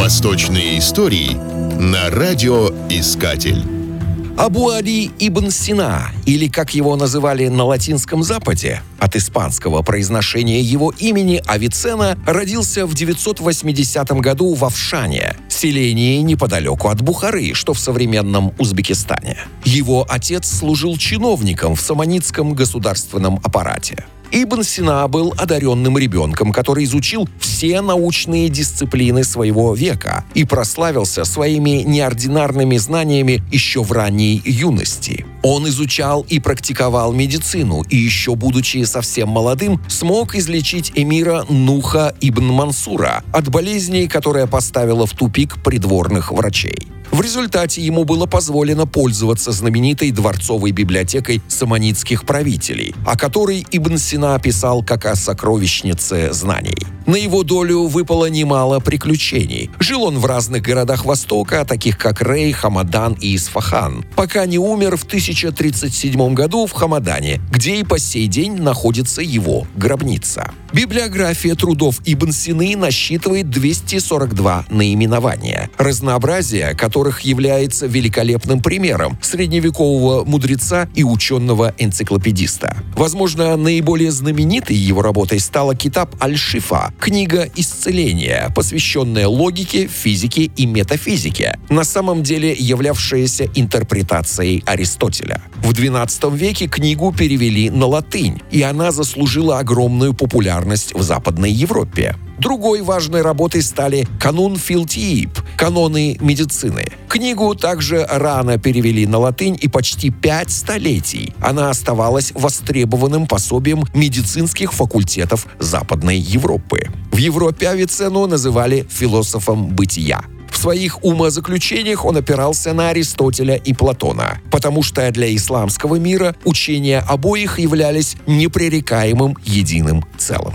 Восточные истории на радиоискатель. Абу Али ибн Сина, или как его называли на Латинском Западе, от испанского произношения его имени Авицена, родился в 980 году в Авшане, селении неподалеку от Бухары, что в современном Узбекистане. Его отец служил чиновником в саманитском государственном аппарате. Ибн Сина был одаренным ребенком, который изучил все научные дисциплины своего века и прославился своими неординарными знаниями еще в ранней юности. Он изучал и практиковал медицину, и еще будучи совсем молодым, смог излечить эмира Нуха ибн Мансура от болезни, которая поставила в тупик придворных врачей. В результате ему было позволено пользоваться знаменитой дворцовой библиотекой саманитских правителей, о которой Ибн Сина писал как о сокровищнице знаний. На его долю выпало немало приключений. Жил он в разных городах Востока, таких как Рей, Хамадан и Исфахан, пока не умер в 1037 году в Хамадане, где и по сей день находится его гробница. Библиография трудов Ибн Сины насчитывает 242 наименования, разнообразие которых является великолепным примером средневекового мудреца и ученого-энциклопедиста. Возможно, наиболее знаменитой его работой стала Китаб Аль-Шифа, книга исцеления, посвященная логике, физике и метафизике, на самом деле являвшаяся интерпретацией Аристотеля. В XII веке книгу перевели на латынь, и она заслужила огромную популярность в Западной Европе. Другой важной работой стали «Канун Филтиип» — «Каноны медицины». Книгу также рано перевели на латынь и почти пять столетий она оставалась востребованным пособием медицинских факультетов Западной Европы. В Европе Авиценну называли философом бытия. В своих умозаключениях он опирался на Аристотеля и Платона, потому что для исламского мира учения обоих являлись непререкаемым единым целым.